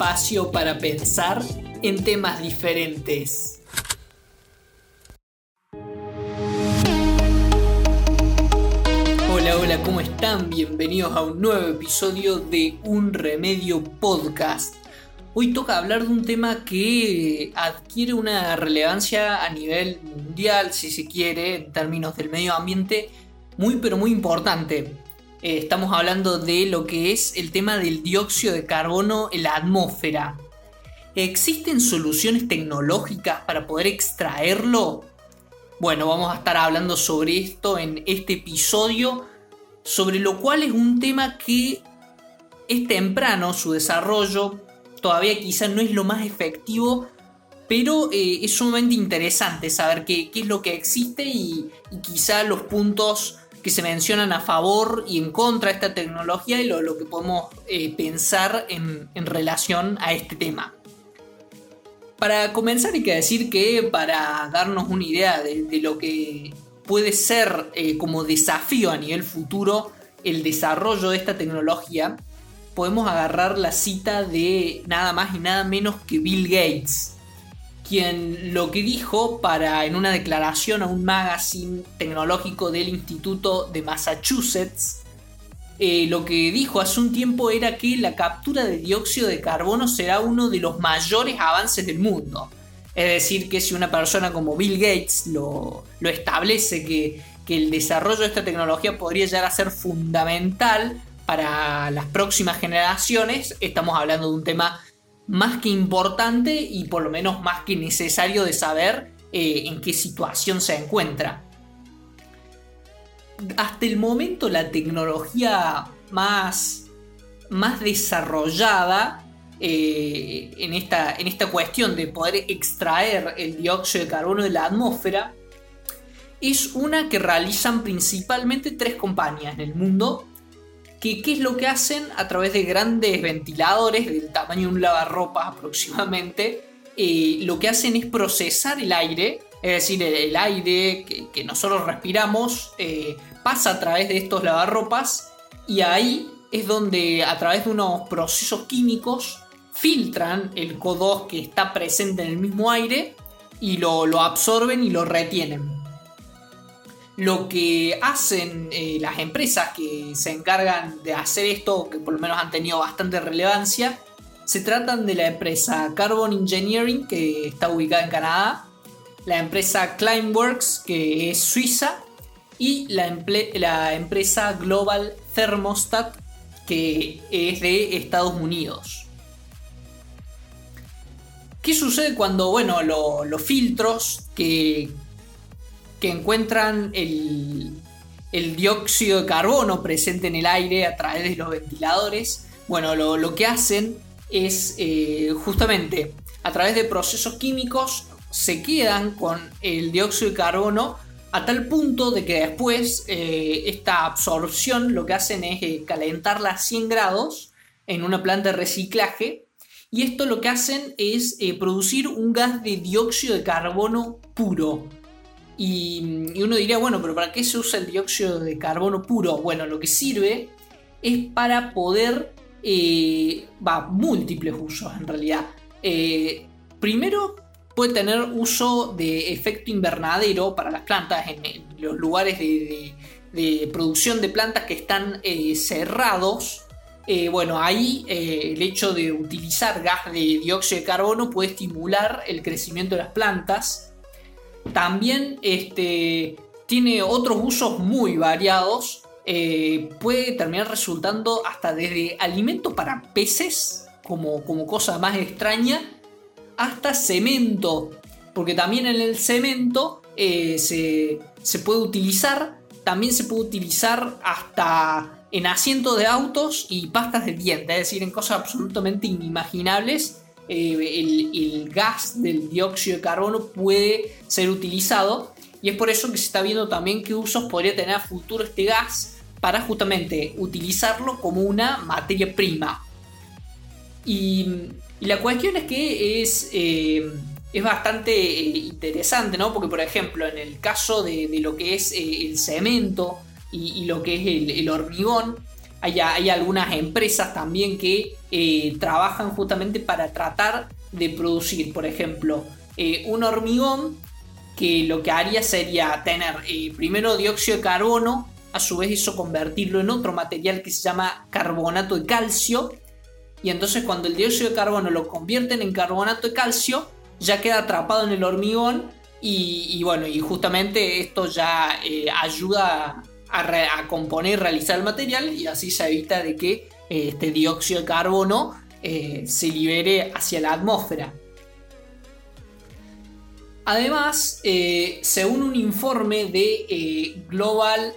espacio para pensar en temas diferentes. Hola, hola, ¿cómo están? Bienvenidos a un nuevo episodio de Un Remedio Podcast. Hoy toca hablar de un tema que adquiere una relevancia a nivel mundial, si se quiere, en términos del medio ambiente, muy pero muy importante. Eh, estamos hablando de lo que es el tema del dióxido de carbono en la atmósfera. ¿Existen soluciones tecnológicas para poder extraerlo? Bueno, vamos a estar hablando sobre esto en este episodio, sobre lo cual es un tema que es temprano su desarrollo, todavía quizá no es lo más efectivo, pero eh, es sumamente interesante saber qué, es lo que existe y, y quizá los puntos que se mencionan a favor y en contra de esta tecnología y lo, que podemos eh, pensar en, relación a este tema. Para comenzar hay que decir que para darnos una idea de, lo que puede ser eh, como desafío a nivel futuro el desarrollo de esta tecnología, podemos agarrar la cita de nada más y nada menos que Bill Gates, quien lo que dijo para en una declaración a un magazine tecnológico del Instituto de Massachusetts, eh, lo que dijo hace un tiempo era que la captura de dióxido de carbono será uno de los mayores avances del mundo. Es decir, que si una persona como Bill Gates lo, establece, que, que el desarrollo de esta tecnología podría llegar a ser fundamental para las próximas generaciones, estamos hablando de un tema más que importante y por lo menos más que necesario de saber eh, en qué situación se encuentra. Hasta el momento la tecnología más, más desarrollada eh, en, esta, en esta cuestión de poder extraer el dióxido de carbono de la atmósfera es una que realizan principalmente tres compañías en el mundo que qué es lo que hacen a través de grandes ventiladores del tamaño de un lavarropas aproximadamente. Eh, lo que hacen es procesar el aire, es decir, el, aire que, nosotros respiramos eh, pasa a través de estos lavarropas y ahí es donde a través de unos procesos químicos filtran el CO2 que está presente en el mismo aire y lo absorben y lo retienen lo que hacen eh, las empresas que se encargan de hacer esto, que por lo menos han tenido bastante relevancia, se tratan de la empresa Carbon Engineering, que está ubicada en Canadá, la empresa Climeworks, que es suiza, y la, empresa Global Thermostat, que es de Estados Unidos. ¿Qué sucede cuando, bueno, los filtros que, que encuentran el, dióxido de carbono presente en el aire a través de los ventiladores. Bueno, lo, que hacen es eh, justamente a través de procesos químicos se quedan con el dióxido de carbono a tal punto de que después eh, esta absorción lo que hacen es eh, calentarla a 100 grados en una planta de reciclaje y esto lo que hacen es producir un gas de dióxido de carbono puro y, uno diría, bueno, pero ¿para qué se usa el dióxido de carbono puro? Bueno, lo que sirve es para poder, eh, va, múltiples usos en realidad. Eh, primero, puede tener uso de efecto invernadero para las plantas en, los lugares de, producción de plantas que están eh, cerrados. bueno, ahí el hecho de utilizar gas de dióxido de carbono puede estimular el crecimiento de las plantas también este, tiene otros usos muy variados. Eh, puede terminar resultando hasta desde alimento para peces, como, como cosa más extraña, hasta cemento. Porque también en el cemento eh, se, se puede utilizar, también se puede utilizar hasta en asientos de autos y pastas de dientes, es decir, en cosas absolutamente inimaginables eh, el, gas del dióxido de carbono puede ser utilizado y es por eso que se está viendo también qué usos podría tener a futuro este gas para justamente utilizarlo como una materia prima. Y, la cuestión es que es, eh, es bastante eh, interesante, ¿no? Porque, por ejemplo, en el caso de, lo que es el cemento y, lo que es el hormigón, hay, algunas empresas también que eh, trabajan justamente para tratar de producir, por ejemplo, eh, un hormigón que lo que haría sería tener eh, primero dióxido de carbono, a su vez eso convertirlo en otro material que se llama carbonato de calcio, y entonces cuando el dióxido de carbono lo convierten en carbonato de calcio, ya queda atrapado en el hormigón y, bueno, y justamente esto ya ayuda a, componer y realizar el material y así se evita de que eh, este dióxido de carbono eh, se libere hacia la atmósfera. Además, eh, según un informe de Global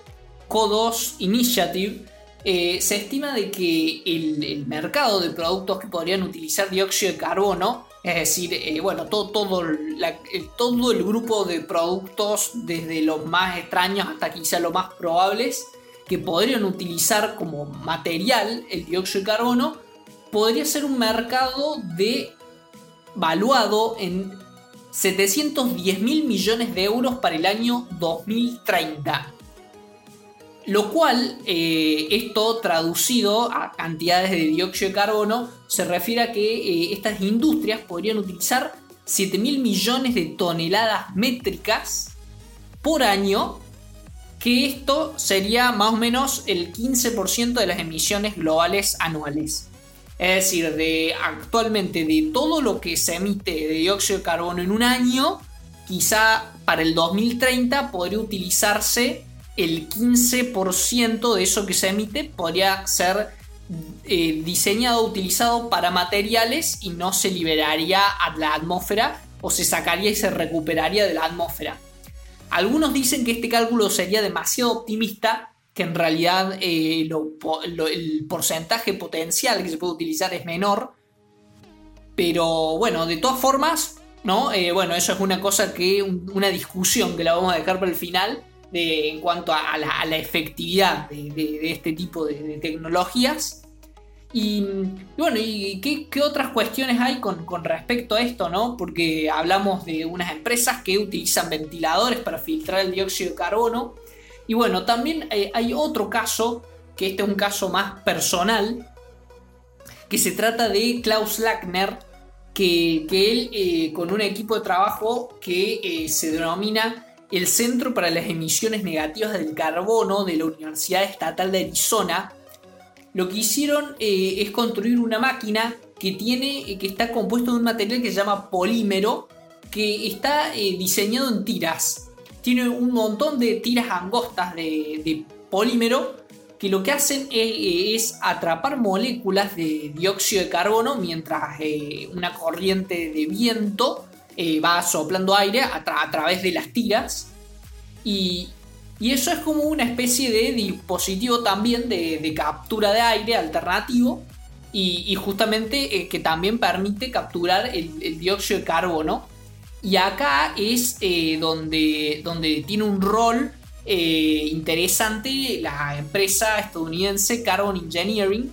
CO2 Initiative, se estima de que el, mercado de productos que podrían utilizar dióxido de carbono es decir, eh, bueno, todo, todo, todo el grupo de productos, desde los más extraños hasta quizá los más probables, que podrían utilizar como material el dióxido de carbono, podría ser un mercado de valuado en 710 mil millones de euros para el año 2030. Lo cual, eh, esto traducido a cantidades de dióxido de carbono, se refiere a que eh, estas industrias podrían utilizar 7 mil millones de toneladas métricas por año, que esto sería más o menos el 15% de las emisiones globales anuales. Es decir, de actualmente de todo lo que se emite de dióxido de carbono en un año, quizá para el 2030 podría utilizarse el 15% de eso que se emite podría ser eh, diseñado, utilizado para materiales y no se liberaría a la atmósfera o se sacaría y se recuperaría de la atmósfera. Algunos dicen que este cálculo sería demasiado optimista, que en realidad eh, el porcentaje potencial que se puede utilizar es menor. Pero bueno, de todas formas, ¿no? Eh, bueno, eso es una cosa que, una discusión que la vamos a dejar para el final en cuanto a, la, efectividad de, este tipo de, tecnologías. Y, bueno, ¿y qué, otras cuestiones hay con, respecto a esto? ¿no? Porque hablamos de unas empresas que utilizan ventiladores para filtrar el dióxido de carbono. Y bueno, también eh, hay otro caso, que este es un caso más personal, que se trata de Klaus Lackner, que, él eh, con un equipo de trabajo que eh, se denomina el Centro para las Emisiones Negativas del Carbono de la Universidad Estatal de Arizona, lo que hicieron eh, es construir una máquina que tiene, eh, que está compuesto de un material que se llama polímero, que está eh, diseñado en tiras. Tiene un montón de tiras angostas de, polímero que lo que hacen es, atrapar moléculas de dióxido de carbono mientras una corriente de viento eh, va soplando aire a, través de las tiras. Y, eso es como una especie de dispositivo también de, captura de aire alternativo. Y, justamente eh, que también permite capturar el, dióxido de carbono. Y acá es eh, donde, tiene un rol interesante la empresa estadounidense Carbon Engineering.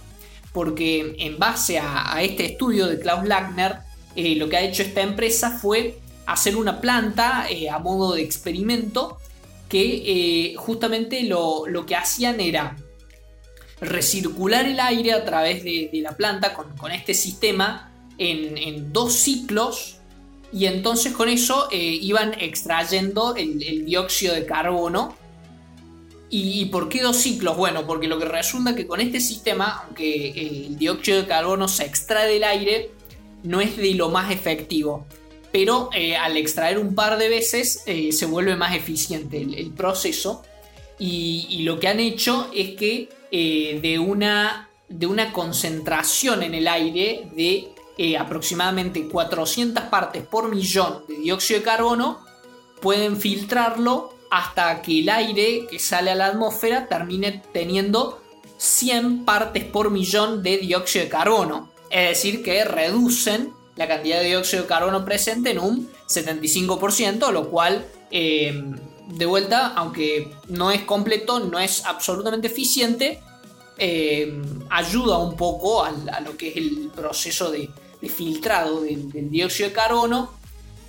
Porque en base a, a este estudio de Klaus Lackner, eh, lo que ha hecho esta empresa fue hacer una planta eh, a modo de experimento que eh, justamente lo, que hacían era recircular el aire a través de, la planta con, este sistema en, dos ciclos y entonces con eso iban extrayendo el, dióxido de carbono. ¿Y, por qué dos ciclos? Bueno, porque lo que resulta que con este sistema, aunque el dióxido de carbono se extrae del aire, no es de lo más efectivo. Pero eh, al extraer un par de veces eh, se vuelve más eficiente el, proceso. Y, lo que han hecho es que eh, de, una, de una concentración en el aire de aproximadamente 400 partes por millón de dióxido de carbono, pueden filtrarlo hasta que el aire que sale a la atmósfera termine teniendo 100 partes por millón de dióxido de carbono. Es decir, que reducen la cantidad de dióxido de carbono presente en un 75%, lo cual, eh, de vuelta, aunque no es completo, no es absolutamente eficiente, eh, ayuda un poco a, lo que es el proceso de, filtrado del, dióxido de carbono.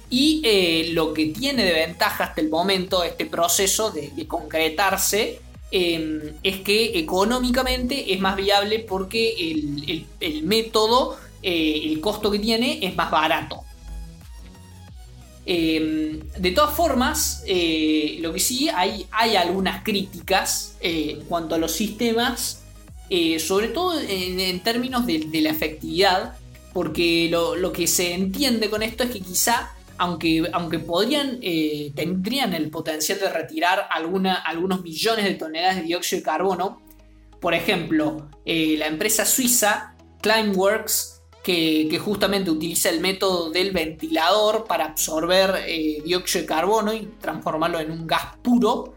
Y eh, lo que tiene de ventaja hasta el momento este proceso de, concretarse em, es que económicamente es más viable porque el, método, eh, el costo que tiene es más barato. Em, de todas formas, eh, lo que sí hay, hay algunas críticas eh, en cuanto a los sistemas, sobre todo en, términos de, la efectividad, porque lo, que se entiende con esto es que quizá aunque, aunque podrían, eh, tendrían el potencial de retirar algunos millones de toneladas de dióxido de carbono, por ejemplo, eh, la empresa suiza Climeworks, que, que, justamente utiliza el método del ventilador para absorber eh, dióxido de carbono y transformarlo en un gas puro,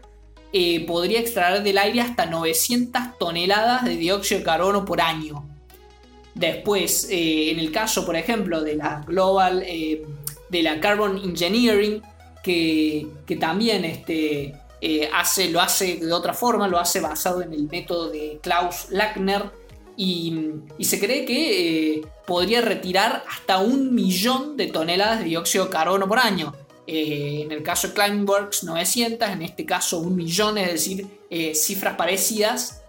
podría extraer del aire hasta 900 toneladas de dióxido de carbono por año. Después, en el caso, por ejemplo, de la Global de la Carbon Engineering, que, también este, eh, hace, lo hace de otra forma, lo hace basado en el método de Klaus Lackner. Y, se cree que eh, podría retirar hasta un millón de toneladas de dióxido de carbono por año. Eh, en el caso de Climeworks 900, en este caso un millón, es decir, cifras parecidas.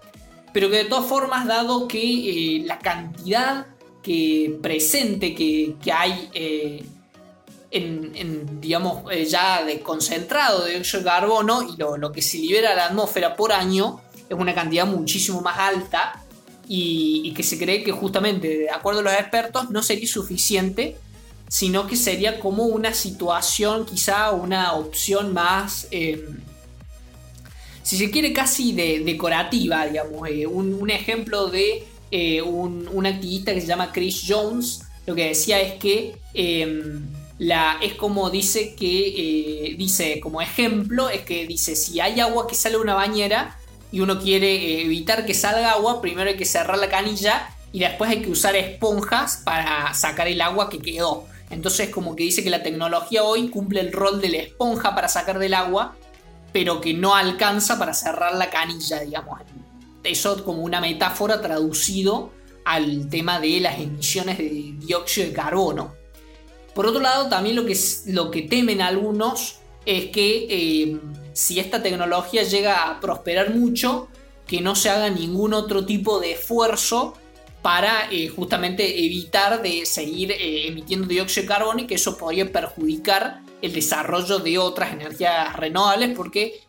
Pero que de todas formas, dado que la cantidad que presente que, que hay en, digamos, eh, ya de concentrado de carbono y lo, que se libera a la atmósfera por año es una cantidad muchísimo más alta y, que se cree que justamente, de acuerdo a los expertos, no sería suficiente, sino que sería como una situación, quizá una opción más, em, si se quiere, casi de, decorativa, digamos, eh, un, ejemplo de eh, un, un, activista que se llama Chris Jones, lo que decía es que em, es como dice que, eh, dice como ejemplo, es que dice, si hay agua que sale de una bañera y uno quiere eh, evitar que salga agua, primero hay que cerrar la canilla y después hay que usar esponjas para sacar el agua que quedó. Entonces como que dice que la tecnología hoy cumple el rol de la esponja para sacar del agua, pero que no alcanza para cerrar la canilla, digamos. Eso como una metáfora traducido al tema de las emisiones de dióxido de carbono. Por otro lado, también lo que, temen algunos es que eh, si esta tecnología llega a prosperar mucho, que no se haga ningún otro tipo de esfuerzo para eh, justamente evitar de seguir eh, emitiendo dióxido de carbono y que eso podría perjudicar el desarrollo de otras energías renovables porque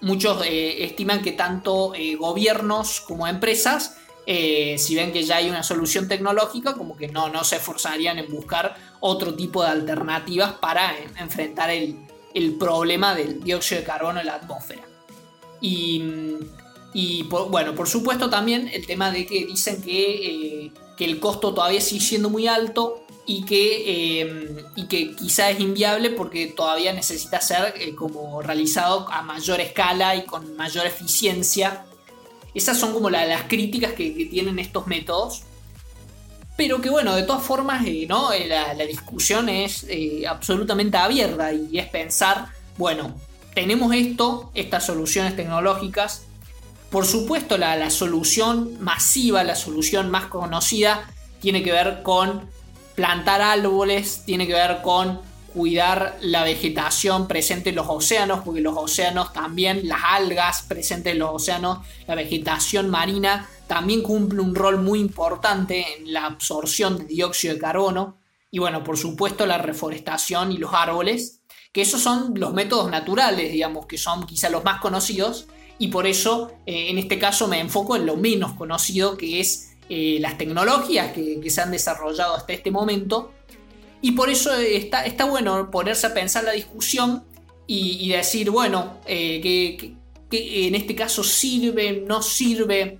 muchos estiman que tanto gobiernos como empresas eh, si ven que ya hay una solución tecnológica, como que no, no se esforzarían en buscar otro tipo de alternativas para enfrentar el, problema del dióxido de carbono en la atmósfera. Y, bueno, por supuesto también el tema de que dicen que, eh, el costo todavía sigue siendo muy alto y que, eh, y que quizá es inviable porque todavía necesita ser como realizado a mayor escala y con mayor eficiencia esas son como las críticas que, tienen estos métodos. Pero que bueno, de todas formas, eh, ¿no? Eh, la, discusión es eh, absolutamente abierta y es pensar, bueno, tenemos esto, estas soluciones tecnológicas. Por supuesto, la, la solución masiva, la solución más conocida, tiene que ver con plantar árboles, tiene que ver con cuidar la vegetación presente en los océanos, porque los océanos también, las algas presentes en los océanos, la vegetación marina, también cumple un rol muy importante en la absorción de dióxido de carbono. Y bueno, por supuesto la reforestación y los árboles, que esos son los métodos naturales, digamos, que son quizá los más conocidos. Y por eso, eh, en este caso, me enfoco en lo menos conocido, que es eh, las tecnologías que, que se han desarrollado hasta este momento y por eso está, está bueno ponerse a pensar la discusión y, decir, bueno, eh, que, en este caso sirve, no sirve.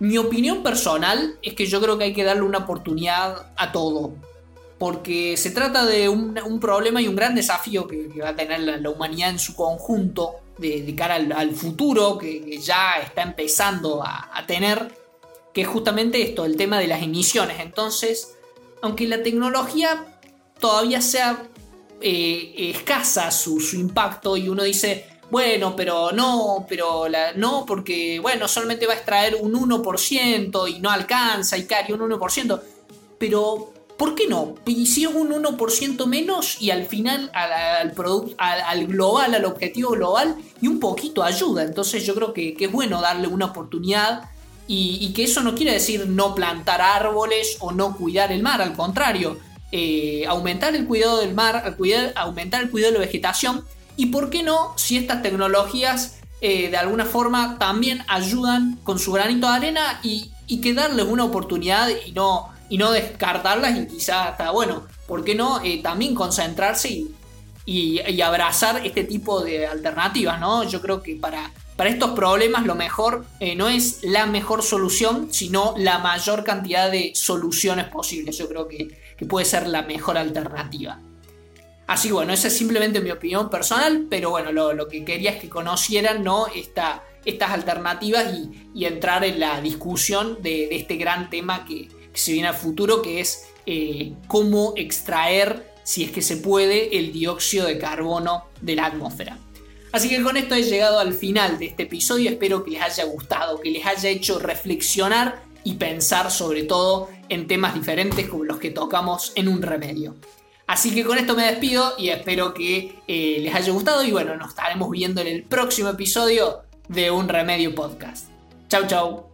Mi opinión personal es que yo creo que hay que darle una oportunidad a todo. Porque se trata de un, problema y un gran desafío que, va a tener la, humanidad en su conjunto de, cara al, futuro, que, ya está empezando a, a tener, que es justamente esto, el tema de las emisiones. Entonces, aunque la tecnología todavía sea eh, escasa su, impacto y uno dice, bueno, pero no, pero no, porque, bueno, solamente va a extraer un 1% y no alcanza y cae un 1%, pero ¿por qué no? Es un 1% menos y al final al, al, global, al objetivo global, y un poquito ayuda. Entonces yo creo que, es bueno darle una oportunidad y, que eso no quiere decir no plantar árboles o no cuidar el mar, al contrario, eh, aumentar el cuidado del mar, aumentar el cuidado de la vegetación y por qué no, si estas tecnologías eh, de alguna forma también ayudan con su granito de arena y, y que darles una oportunidad y no y no descartarlas y quizá hasta, bueno, ¿por qué no eh, también concentrarse y, y, abrazar este tipo de alternativas, ¿no? Yo creo que para, para estos problemas lo mejor eh, no es la mejor solución, sino la mayor cantidad de soluciones posibles. Yo creo que, puede ser la mejor alternativa. Así bueno, esa es simplemente mi opinión personal, pero bueno, lo, que quería es que conocieran ¿no? Esta, estas alternativas y, entrar en la discusión de este gran tema que, se viene al futuro, que es eh, cómo extraer, si es que se puede, el dióxido de carbono de la atmósfera. Así que con esto he llegado al final de este episodio, espero que les haya gustado, que les haya hecho reflexionar y pensar sobre todo en temas diferentes como los que tocamos en un remedio. Así que con esto me despido y espero que eh, les haya gustado y bueno, nos estaremos viendo en el próximo episodio de Un Remedio Podcast. Chau chau.